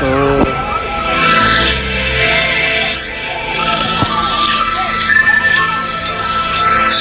Oh.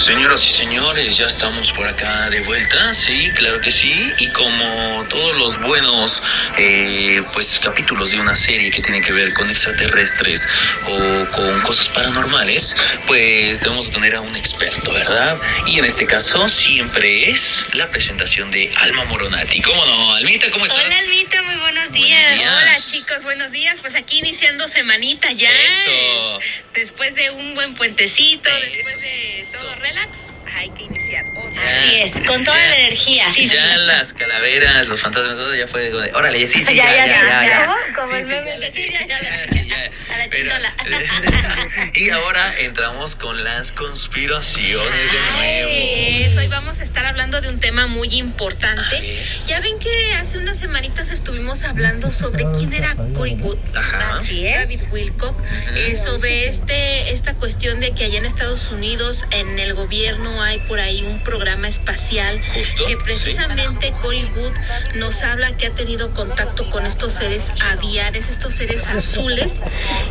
Señoras y señores, ya estamos por acá de vuelta, sí, claro que sí, y como todos los buenos eh, pues capítulos de una serie que tiene que ver con extraterrestres o con cosas paranormales, pues debemos tener a un experto, ¿verdad? Y en este caso siempre es la presentación de Alma Moronati. ¿Cómo no? Almita, ¿cómo estás? Hola Almita, muy buenos días. días. Hola chicos, buenos días. Pues aquí iniciando semanita ya. Eso. Después de un buen puentecito, Eso, después de todo relax, hay que iniciar otra. Ya. Así es, con toda Ya. la energía. Sí, ya las calaveras, los fantasmas, todo ya fue de, órale, sí, sí, Ya, ya, ya, ya, ya, ya, ya. ¿cómo? Como Sí, el sí, meme ya, de- sí, ya, ya, ya, ya, ya. A la Pero- chindola. Y ahora entramos con las conspiraciones de nuevo. Ay, eso, hoy vamos a estar hablando de un tema muy importante. Ya ven que hace unas semanitas estuvimos hablando sobre quién era Cory Wood. Ajá. Así es. David Wilcock. eh, sobre este, esta cuestión de que allá en Estados Unidos, en el gobierno, hay por ahí un programa espacial Justo, que sí. precisamente Cory Wood nos habla que ha tenido contacto con estos seres aviares, estos seres azules,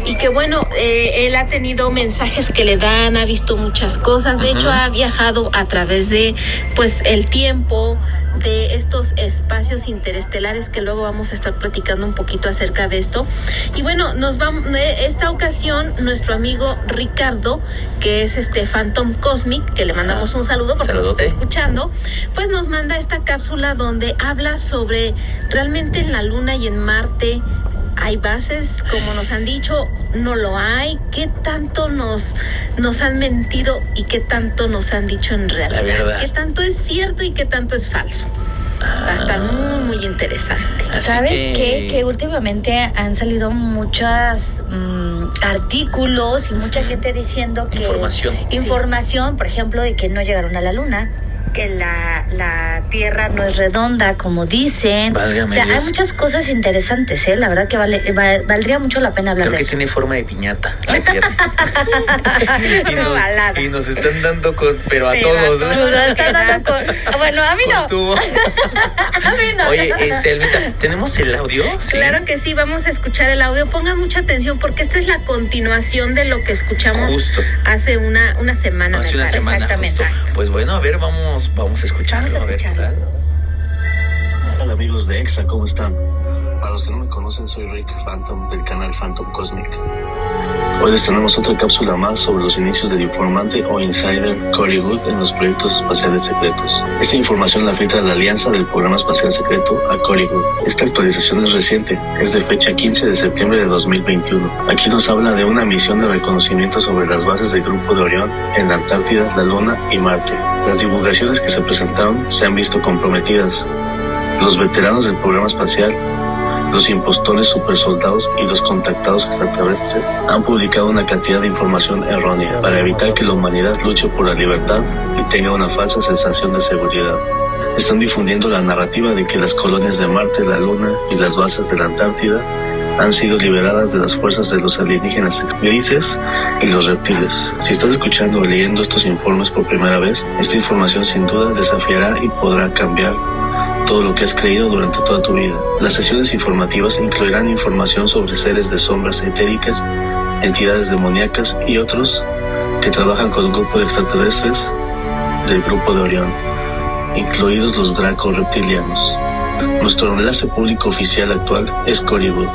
y que bueno, eh, él ha tenido mensajes que le dan, ha visto muchas cosas, de hecho ha viajado a través de pues el tiempo, de estos espacios interestelares que luego vamos a estar platicando un poquito acerca de esto. Y bueno, nos vamos esta ocasión nuestro amigo Ricardo, que es este Phantom Cosmic, que le mandamos un saludo porque Saludote. nos está escuchando, pues nos manda esta cápsula donde habla sobre realmente en la Luna y en Marte hay bases, como nos han dicho, no lo hay. ¿Qué tanto nos, nos han mentido y qué tanto nos han dicho en realidad? verdad. ¿Qué tanto es cierto y qué tanto es falso? Va a estar muy, muy interesante. Así ¿Sabes que- qué? Que últimamente han salido muchos artículos y mucha gente diciendo que... Información. Información, por ejemplo, de que no llegaron a la luna, que la, la Tierra no es redonda, como dicen. Válgame o sea, Dios. hay muchas cosas interesantes, ¿eh? La verdad que vale, va- valdría mucho la pena hablar Creo de que eso. tiene forma de piñata. la Tierra. y, nos, Ovalada. y nos están dando con, pero a Pero a todos, ¿no? Nos están dando con- ah, Bueno, a mí no. A mí no. Oye, este, Almita, ¿tenemos el audio? Sí. Claro que sí, vamos a escuchar el audio. Pongan mucha atención porque esta es la continuación de lo que escuchamos Justo. hace una, una semana. Hace una parece. semana exactamente. justo. Pues bueno, a ver, vamos, vamos a escucharlo. Vamos a escucharlo. Hola amigos de EXA, ¿cómo están? Los que no me conocen, soy Rick Phantom del canal Phantom Cosmic. Hoy les tenemos otra cápsula más sobre los inicios del informante o insider Cory Wood en los proyectos espaciales secretos. Esta información la filtra la alianza del programa espacial secreto a Cory Wood. Esta actualización es reciente, es de fecha 15 de septiembre de 2021. Aquí nos habla de una misión de reconocimiento sobre las bases del grupo de Orión en la Antártida, la Luna y Marte. Las divulgaciones que se presentaron se han visto comprometidas. Los veteranos del programa espacial, los impostores supersoldados y los contactados extraterrestres han publicado una cantidad de información errónea para evitar que la humanidad luche por la libertad y tenga una falsa sensación de seguridad. Están difundiendo la narrativa de que las colonias de Marte, la Luna y las bases de la Antártida han sido liberadas de las fuerzas de los alienígenas grises y los reptiles. Si estás escuchando o leyendo estos informes por primera vez, esta información sin duda desafiará y podrá cambiar todo lo que has creído durante toda tu vida. Las sesiones informativas incluirán información sobre seres de sombras etéricas, entidades demoníacas y otros que trabajan con un grupo de extraterrestres del grupo de Orión, incluidos los Draco reptilianos. Nuestro enlace público oficial actual es Corywood.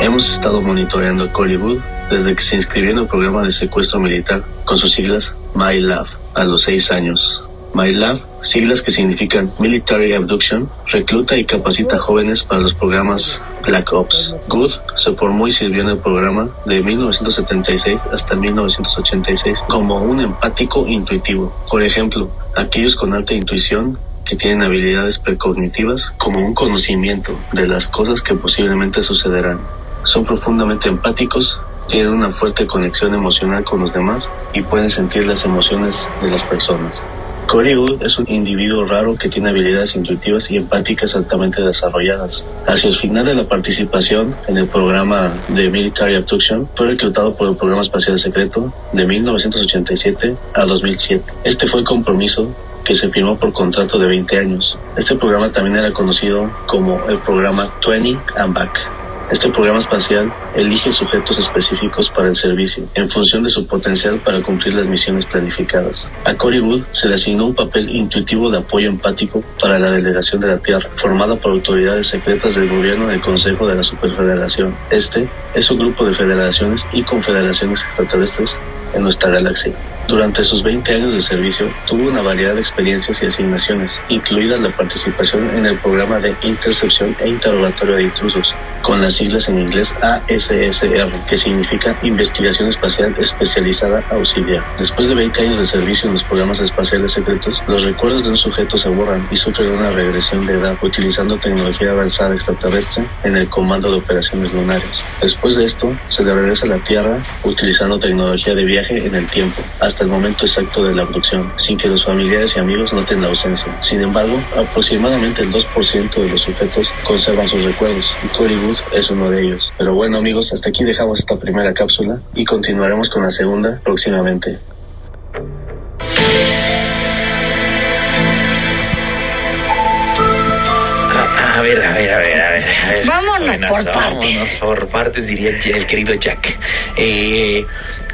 Hemos estado monitoreando a Corywood desde que se inscribió en el programa de secuestro militar con sus siglas MyLab a los seis años. MyLab, siglas que significan Military Abduction, recluta y capacita jóvenes para los programas Black Ops. Good se formó y sirvió en el programa de 1976 hasta 1986 como un empático intuitivo. Por ejemplo, aquellos con alta intuición que tienen habilidades precognitivas como un conocimiento de las cosas que posiblemente sucederán. Son profundamente empáticos, tienen una fuerte conexión emocional con los demás y pueden sentir las emociones de las personas. Cory Wood es un individuo raro que tiene habilidades intuitivas y empáticas altamente desarrolladas. Hacia el final de la participación en el programa de Military Abduction, fue reclutado por el Programa Espacial Secreto de 1987 a 2007. Este fue el compromiso que se firmó por contrato de 20 años. Este programa también era conocido como el programa 20 and Back. Este programa espacial elige sujetos específicos para el servicio en función de su potencial para cumplir las misiones planificadas. A Cory Wood se le asignó un papel intuitivo de apoyo empático para la delegación de la Tierra, formada por autoridades secretas del gobierno del Consejo de la Superfederación. Este es un grupo de federaciones y confederaciones extraterrestres en nuestra galaxia. Durante sus 20 años de servicio, tuvo una variedad de experiencias y asignaciones, incluida la participación en el programa de intercepción e interrogatorio de intrusos, con las siglas en inglés ASSR, que significa Investigación Espacial Especializada Auxiliar. Después de 20 años de servicio en los programas espaciales secretos, los recuerdos de un sujeto se borran y sufren una regresión de edad utilizando tecnología avanzada extraterrestre en el Comando de Operaciones Lunares. Después de esto, se le regresa a la Tierra utilizando tecnología de viaje en el tiempo, hasta el momento exacto de la abducción, sin que los familiares y amigos noten la ausencia. Sin embargo, aproximadamente el 2% de los sujetos conservan sus recuerdos y Cory Es uno de ellos. Pero bueno amigos, hasta aquí dejamos esta primera cápsula y continuaremos con la segunda próximamente. A, a ver, a ver, a ver, a ver. a ver. Vámonos por vámonos partes. por partes, diría el querido Jack. Eh,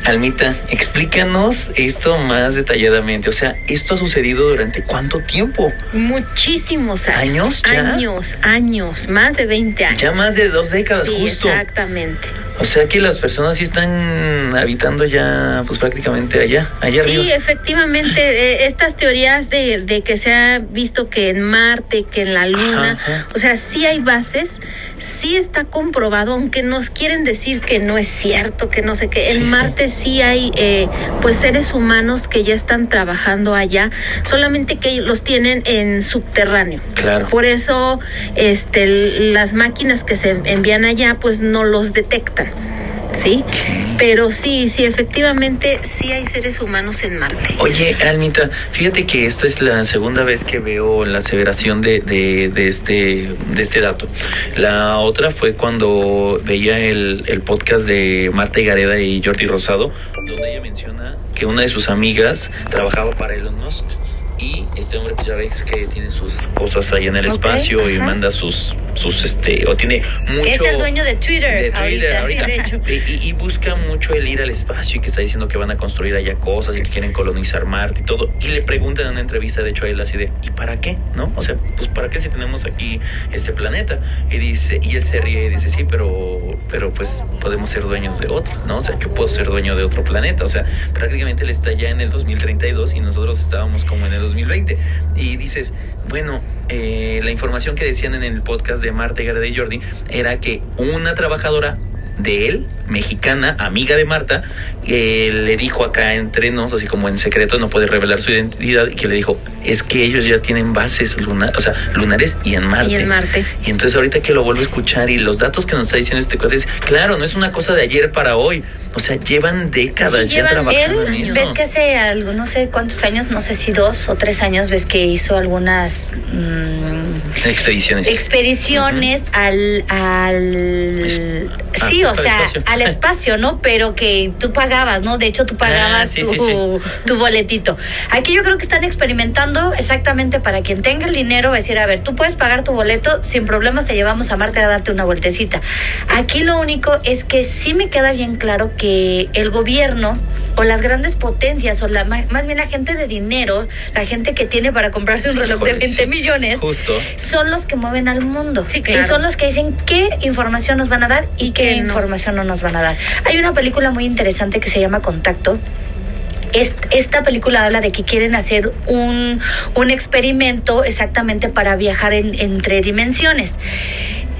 Almita, explícanos esto más detalladamente. O sea, ¿esto ha sucedido durante cuánto tiempo? Muchísimos años. ¿Años ya? Años, años, más de 20 años. Ya más de dos décadas, sí, justo. exactamente. O sea que las personas sí están habitando ya, pues prácticamente allá, allá Sí, arriba. efectivamente, eh, estas teorías de, de que se ha visto que en Marte, que en la Luna, Ajá, ajá. o sea, sí hay bases, sí está comprobado, aunque nos quieren decir que no es cierto, que no sé qué, Sí, en sí. Marte sí hay eh, pues seres humanos que ya están trabajando allá, solamente que los tienen en subterráneo. Claro. Por eso este, las máquinas que se envían allá pues no los detectan. ¿Sí? Pero sí, sí, efectivamente, sí hay seres humanos en Marte. Oye, Almita, fíjate que esta es la segunda vez que veo la aseveración de, de, de este, de este dato. La otra fue cuando veía el, el podcast de Marta Gareda y Jordi Rosado, donde ella menciona que una de sus amigas trabajaba para Elon Musk. Y este hombre, pues ya ves que tiene sus cosas ahí en el espacio y manda sus, sus, este, o tiene mucho... Es el dueño de Twitter, de Twitter ahorita, sí, ahorita. de hecho. Y, y- y busca mucho el ir al espacio y que está diciendo que van a construir allá cosas y que quieren colonizar Marte y todo. Y le preguntan en una entrevista, de hecho, a él así de, ¿y para qué? ¿No? O sea, pues ¿para qué si tenemos aquí este planeta? Y dice, y él se ríe y dice, sí, pero, pero pues podemos ser dueños de otro, ¿no? O sea, yo puedo ser dueño de otro planeta. O sea, prácticamente él está ya en el 2032 y nosotros estábamos como en el 2020. Y dices, bueno, eh, la información que decían en el podcast de Marta Gareda y Jordi era que una trabajadora de él, mexicana, amiga de Marta, eh, le dijo acá entre nos, así como en secreto, no puede revelar su identidad, y que le dijo, es que ellos ya tienen bases lunares, o sea, lunares y en Marte. Y en Marte. Y entonces ahorita que lo vuelvo a escuchar y los datos que nos está diciendo este cuate es, claro, no es una cosa de ayer para hoy, o sea, llevan décadas Sí, ya llevan trabajando en él, eso. ves que hace algo, no sé cuántos años, no sé si dos o tres años, ves que hizo algunas mm, Expediciones. expediciones al, al Es- ah, sí, o al sea, espacio. al espacio, ¿no? Pero que tú pagabas, ¿no? De hecho, tú pagabas Ah, sí, tu, sí, sí. tu boletito. Aquí yo creo que están experimentando exactamente para quien tenga el dinero, va a decir, a ver, tú puedes pagar tu boleto, sin problemas te llevamos a Marte a darte una vueltecita. Aquí lo único es que sí me queda bien claro que el gobierno o las grandes potencias o la, ma- más bien la gente de dinero, la gente que tiene para comprarse un reloj de Híjole, 20 sí. millones, Justo. son los que mueven al mundo. Sí, claro. Y son los que dicen qué información nos van a dar Y qué qué no. información no nos van a dar. Hay una película muy interesante que se llama Contacto. Est- Esta película habla de que quieren hacer un, un experimento exactamente para viajar en- entre dimensiones.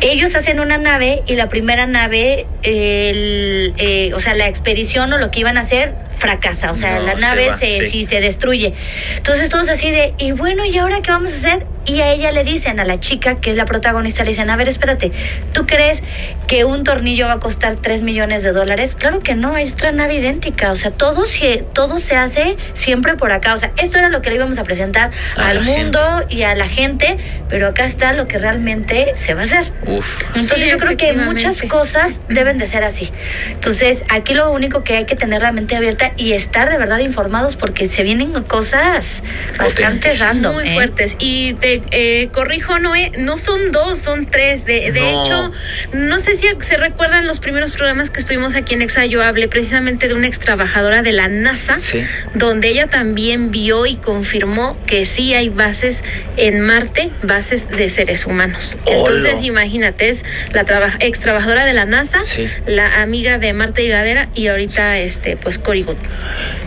Ellos hacen una nave y la primera nave, el, eh, o sea, la expedición o lo que iban a hacer fracasa. O sea, No, la se nave va, se, sí. sí, se destruye. Entonces todos así de, y bueno, ¿y ahora qué vamos a hacer? Y a ella le dicen, a la chica que es la protagonista, le dicen, a ver, espérate, ¿tú crees que un tornillo va a costar 3 millones de dólares? Claro que no, es otra nave idéntica, o sea, todo se, todo se hace siempre por acá, o sea, esto era lo que le íbamos a presentar A al mundo y a la gente, pero acá está lo que realmente se va a hacer. Uf. Entonces Sí, yo creo que muchas cosas deben de ser así. Entonces aquí lo único que hay que tener la mente abierta y estar de verdad informados porque se vienen cosas bastante random. Muy ¿eh? fuertes. Y te eh, corrijo, Noé, no son dos, son tres. De, de No. hecho, no sé si se recuerdan los primeros programas que estuvimos aquí en Exa. Yo hablé precisamente de una ex trabajadora de la NASA, Sí. donde ella también vio y confirmó que sí hay bases en Marte, bases de seres humanos. Entonces, imagínate, es la traba- ex trabajadora de la NASA, Sí. la amiga de Marta Higadera y ahorita, este, pues, Cory Good.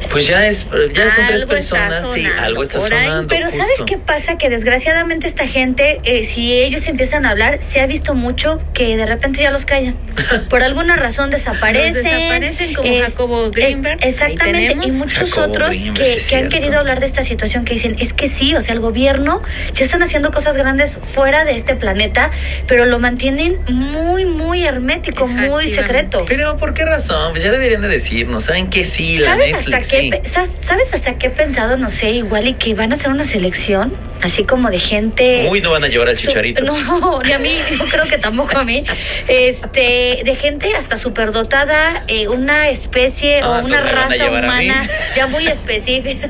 Pues ya es, ya son tres Algo personas, sí, sonando algo está sonando. Pero ¿sabes qué pasa? Que desgraciadamente esta gente, eh, si ellos empiezan a hablar, se ha visto mucho que de repente ya los callan. Por alguna razón desaparecen. Los desaparecen como Es- Jacobo Greenberg, eh, ahí Exactamente. Y muchos Jacobo otros Greenberg, que, han querido hablar de esta situación que dicen, es que sí, o sea, el gobierno sí están haciendo cosas grandes fuera de este planeta, pero lo mantienen muy, muy hermético, muy secreto. Pero ¿por qué razón? Pues ya deberían de decirnos. ¿Saben qué? Sí, la ¿Sabes Netflix, hasta, qué, sí. ¿Sabes hasta qué he pensado? No sé, igual y que van a hacer una selección, así como de gente... Uy, no van a llevar al chicharito. No, ni a mí, yo creo que tampoco a mí. Este, de gente hasta superdotada, eh, una especie Ah, o una entonces me van a raza humana ya muy específica.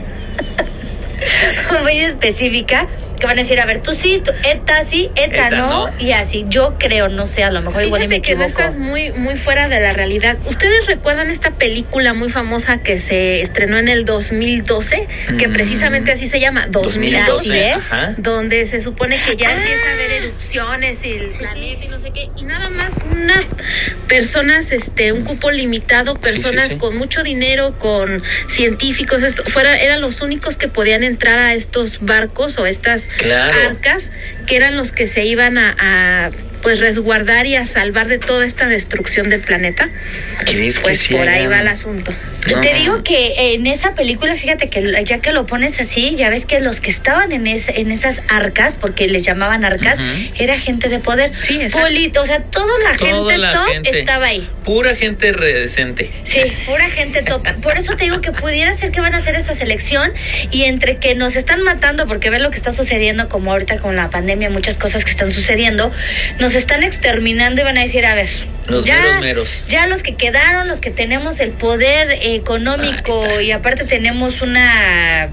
muy específica que van a decir, a ver, tú sí, tú, eta sí, eta, Eta no, no. y así. Yo creo, no sé, a lo mejor igual y me Fíjate que no equivoco. estás muy, muy fuera de la realidad. ¿Ustedes recuerdan esta película muy famosa que se estrenó en el 2012? Que Mm. precisamente así se llama, 2012. 2012, es. ajá. Donde se supone que ya Ah. empieza a haber erupciones y el Sí, planeta sí. y no sé qué. Y nada más una personas, este, un cupo limitado, personas sí, sí. con mucho dinero, con científicos, esto, fuera, eran los únicos que podían entrar a estos barcos o estas Claro. arcas que eran los que se iban a, a, pues resguardar y a salvar de toda esta destrucción del planeta. ¿Crees que Pues sí por ahí va el asunto. No. Te digo que en esa película, fíjate que ya que lo pones así, ya ves que los que estaban en, es- en esas arcas, porque les llamaban arcas, Ujú. era gente de poder. Sí, exacto. Polito, o sea, toda la Toda gente la top gente. estaba ahí. Pura gente redecente. Sí, pura gente top. Por eso te digo que pudiera ser que van a hacer esta selección y entre que nos están matando, porque ven lo que está sucediendo, como ahorita con la pandemia, muchas cosas que están sucediendo, nos están exterminando y van a decir, a ver, Los ya, meros meros. ya los que quedaron, los que tenemos el poder económico Ahí está. y aparte tenemos una...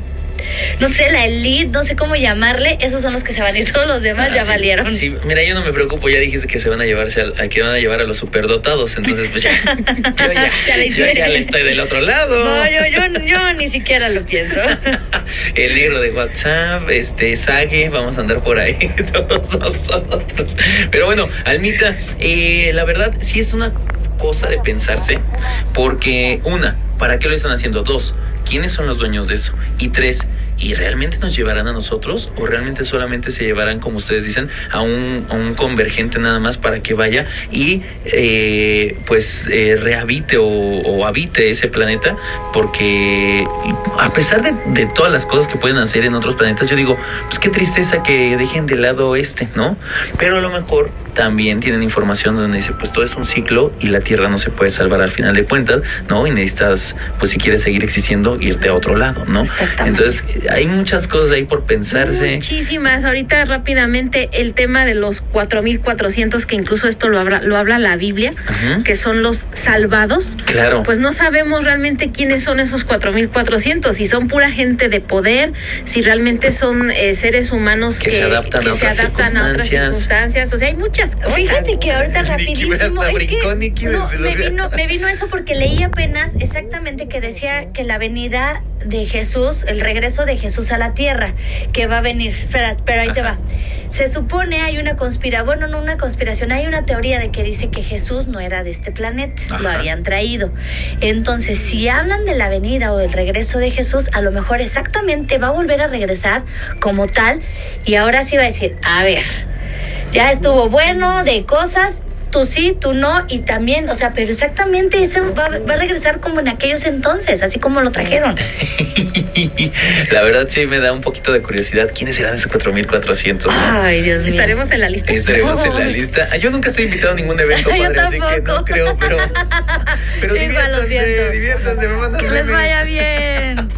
No sé, la elite, no sé cómo llamarle, esos son los que se van a ir, todos los demás Ah, ya sí, valieron. Sí, mira, yo no me preocupo, ya dijiste que se van a llevarse al- a, que van a llevar a los superdotados, entonces pues ya, yo ya, yo ya le estoy del otro lado. No, yo, yo, yo ni siquiera lo pienso. El negro de WhatsApp, este, Sage, vamos a andar por ahí todos nosotros. Pero bueno, Almita, eh, la verdad sí es una cosa de pensarse, porque una, ¿para qué lo están haciendo? Dos, ¿quiénes son los dueños de eso? Y tres, ¿y realmente nos llevarán a nosotros? ¿O realmente solamente se llevarán, como ustedes dicen, a un, a un convergente nada más para que vaya y eh, pues eh, rehabite o, o habite ese planeta? Porque a pesar de, de todas las cosas que pueden hacer en otros planetas, yo digo, pues qué tristeza que dejen de lado este, ¿no? Pero a lo mejor también tienen información donde dice, pues todo es un ciclo y la Tierra no se puede salvar al final de cuentas, ¿no? Y necesitas, pues si quieres seguir existiendo, irte a otro lado, ¿no? Exactamente. Entonces, hay muchas cosas ahí por pensarse. Muchísimas. Ahorita rápidamente el tema de los 4.400, que incluso esto lo habla, lo habla la Biblia, Ujú. que son los salvados. Claro. Pues no sabemos realmente quiénes son esos 4.400, si son pura gente de poder, si realmente son eh, seres humanos Que se adaptan a se otras adaptan a otras circunstancias. circunstancias. O sea, hay muchas cosas. Fíjate que ahorita rapidísimo que no, me vino me vino eso porque leí apenas exactamente que decía que la venida de Jesús, el regreso de Jesús a la tierra, que va a venir. Espera, pero ahí te va. Se supone hay una conspiración, bueno, no una conspiración, hay una teoría de que dice que Jesús no era de este planeta, lo habían traído. Entonces, si hablan de la venida o del regreso de Jesús, a lo mejor exactamente va a volver a regresar como tal y ahora sí va a decir, a ver, ya estuvo bueno de cosas, tú sí, tú no, y también, o sea, pero exactamente eso va, va a regresar como en aquellos entonces, así como lo trajeron. la verdad sí me da un poquito de curiosidad. ¿Quiénes serán esos 4400? no? Ay, Dios mío. Estaremos en la lista. Estaremos en la lista. Ah, Yo nunca estoy invitado a ningún evento, Yo padre, así que no creo, pero. Pero lo diviértanse, me mandan Que les memes. vaya bien.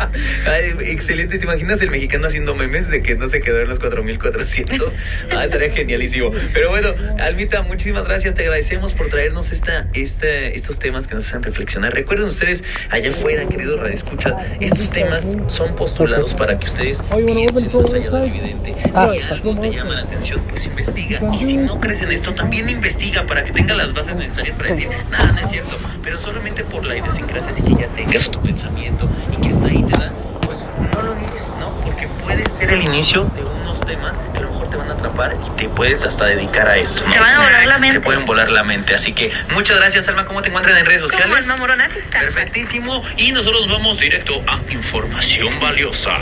Ay, excelente, ¿te imaginas el mexicano haciendo memes de que no se quedó en los 4400? Ah, estaría genialísimo. Pero bueno, Almita, muchísimas gracias, te agradecemos por traernos esta, esta, estos temas que nos hacen reflexionar. Recuerden ustedes, allá afuera, querido Radio Escucha, estos temas son postulados para que ustedes piensen más allá del evidente. Si algo te llama la atención, pues investiga. Y si no crees en esto, también investiga para que tenga las bases necesarias para decir, nada, no es cierto. Pero solamente por la idiosincrasia, así que ya tengas tu pensamiento y que hasta ahí te da, pues no lo digas, ¿no? Porque puede ser el inicio de unos temas que a lo mejor te van a atrapar y te puedes hasta dedicar a esto. ¿no? Te van a volar la mente. Te pueden volar la mente. Así que muchas gracias, Alma. ¿Cómo te encuentran en redes Como sociales? Alma Morona. Perfectísimo. Y nosotros vamos directo a información valiosa.